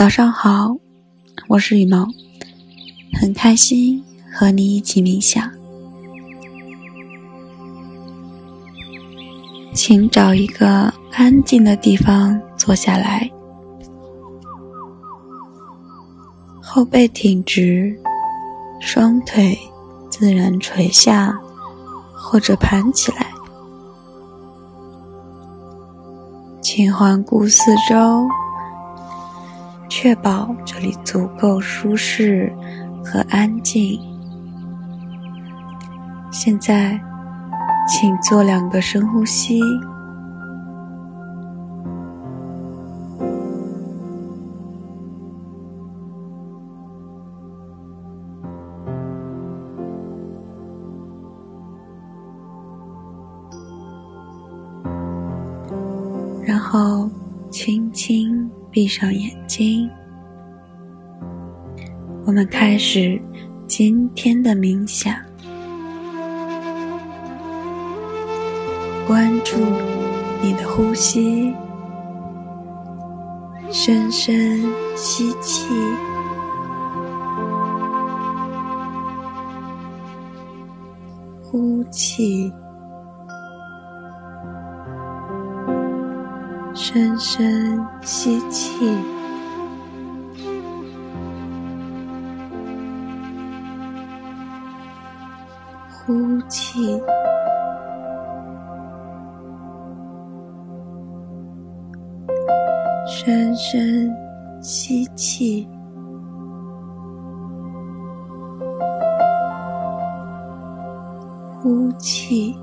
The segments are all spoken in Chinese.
早上好，我是羽毛，很开心和你一起冥想。请找一个安静的地方坐下来，后背挺直，双腿自然垂下或者盘起来。请环顾四周。确保这里足够舒适和安静。现在，请做两个深呼吸，然后轻轻。闭上眼睛，我们开始今天的冥想。关注你的呼吸，深深吸气，呼气。深深吸气，呼气，深深吸气，呼气。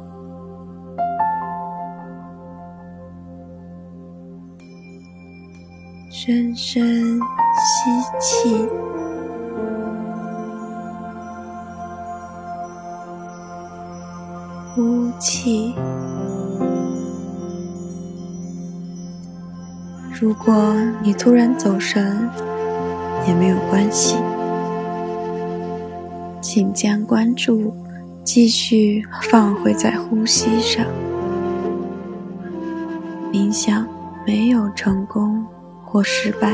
深深吸气，呼气。如果你突然走神，也没有关系，请将关注继续放回在呼吸上。冥想没有成功。或失败，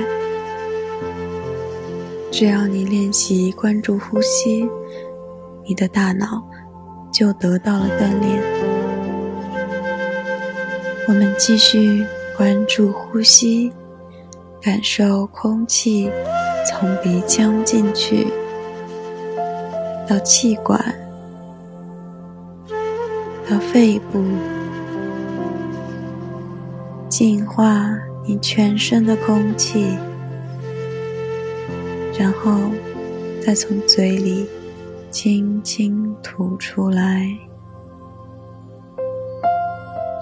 只要你练习关注呼吸，你的大脑就得到了锻炼。我们继续关注呼吸，感受空气从鼻腔进去，到气管，到肺部，净化。你全身的空气，然后再从嘴里轻轻吐出来，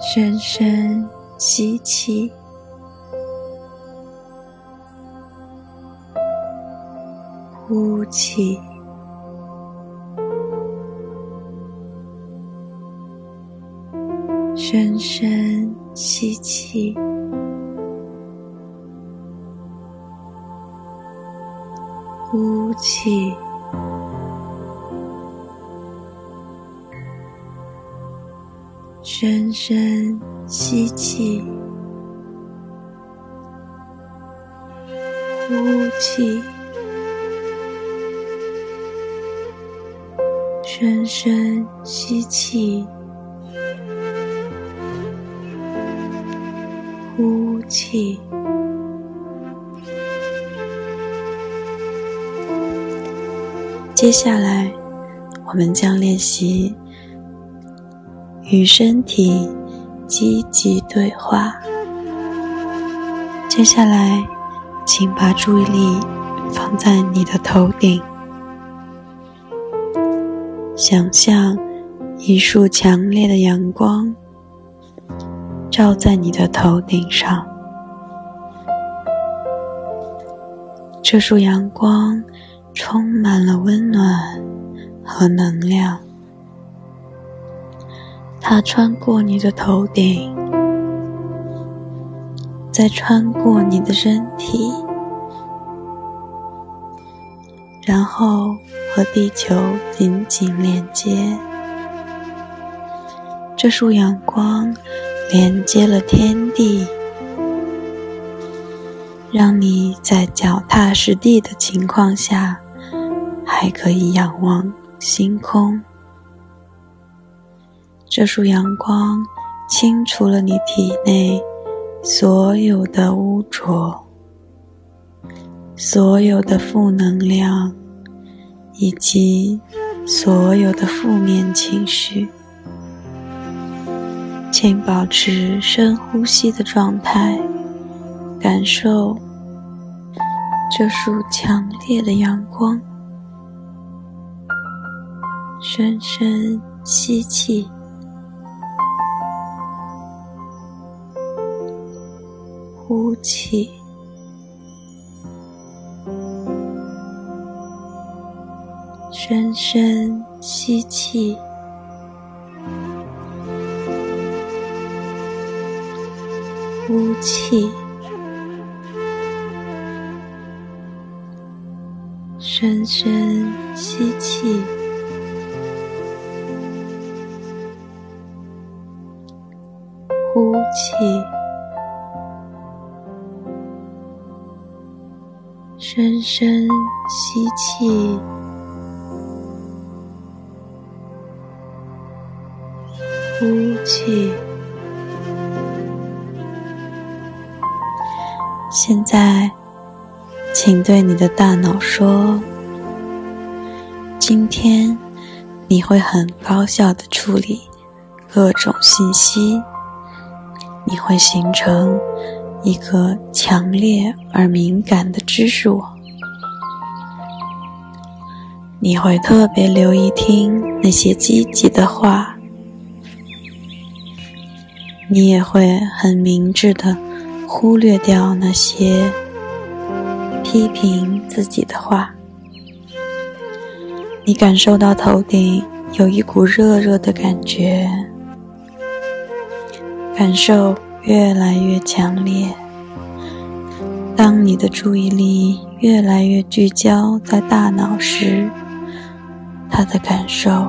深深吸气，呼气，深深吸气。呼气，深深吸气，呼气，深深吸气，呼气。接下来，我们将练习与身体积极对话。接下来，请把注意力放在你的头顶，想象一束强烈的阳光照在你的头顶上，这束阳光。充满了温暖和能量，它穿过你的头顶，再穿过你的身体，然后和地球紧紧连接。这束阳光连接了天地，让你在脚踏实地的情况下，还可以仰望星空。这束阳光清除了你体内所有的污浊、所有的负能量以及所有的负面情绪。请保持深呼吸的状态，感受这束强烈的阳光。深深吸气。呼气，深深吸气，呼气，深深吸气，呼气。深深吸气，呼气。现在，请对你的大脑说：“今天你会很高效的处理各种信息，你会形成。”一个强烈而敏感的知识网，你会特别留意听那些积极的话，你也会很明智的忽略掉那些批评自己的话。你感受到头顶有一股热热的感觉，感受。越来越强烈。当你的注意力越来越聚焦在大脑时，它的感受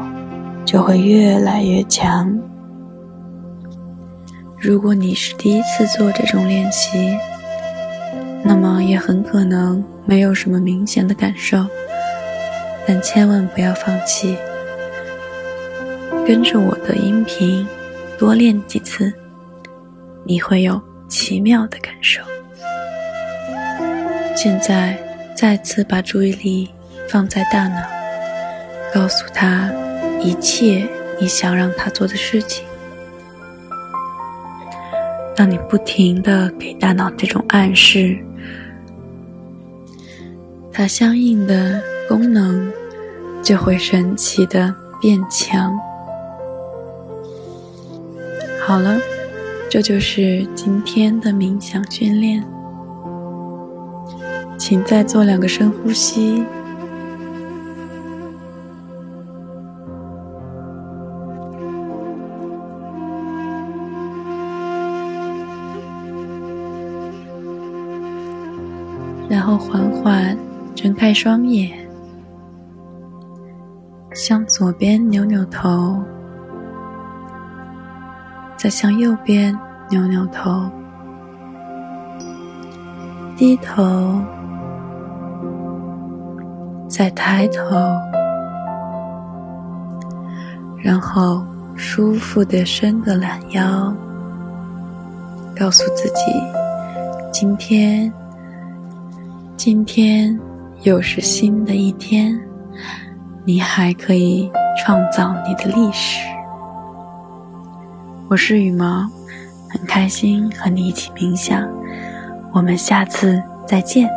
就会越来越强。如果你是第一次做这种练习，那么也很可能没有什么明显的感受，但千万不要放弃，跟着我的音频多练几次。你会有奇妙的感受。现在，再次把注意力放在大脑，告诉他一切你想让他做的事情。当你不停的给大脑这种暗示，它相应的功能就会神奇的变强。好了。这就是今天的冥想训练，请再做两个深呼吸，然后缓缓睁开双眼，向左边扭扭头。再向右边扭扭头，低头，再抬头，然后舒服的伸个懒腰，告诉自己：今天，今天又是新的一天，你还可以创造你的历史。我是羽毛，很开心和你一起冥想，我们下次再见。